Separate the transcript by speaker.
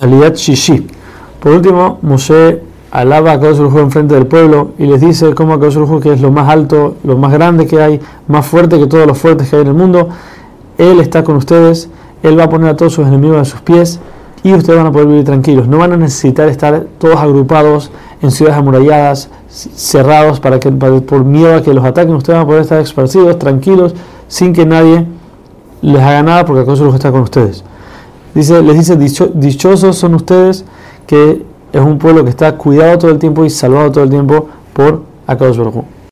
Speaker 1: Aliyat Shishi. Por último, Moshe alaba a Kadosh Baruj Hu enfrente del pueblo y les dice cómo Kadosh que es lo más alto, lo más grande que hay, más fuerte que todos los fuertes que hay en el mundo, Él está con ustedes, Él va a poner a todos sus enemigos a sus pies y ustedes van a poder vivir tranquilos. No van a necesitar estar todos agrupados en ciudades amuralladas, cerrados, para que, por miedo a que los ataquen. Ustedes van a poder estar esparcidos, tranquilos, sin que nadie les haga nada, porque Kadosh está con ustedes. Dice, les dice, dichosos son ustedes que es un pueblo que está cuidado todo el tiempo y salvado todo el tiempo por Akadosh Baruj.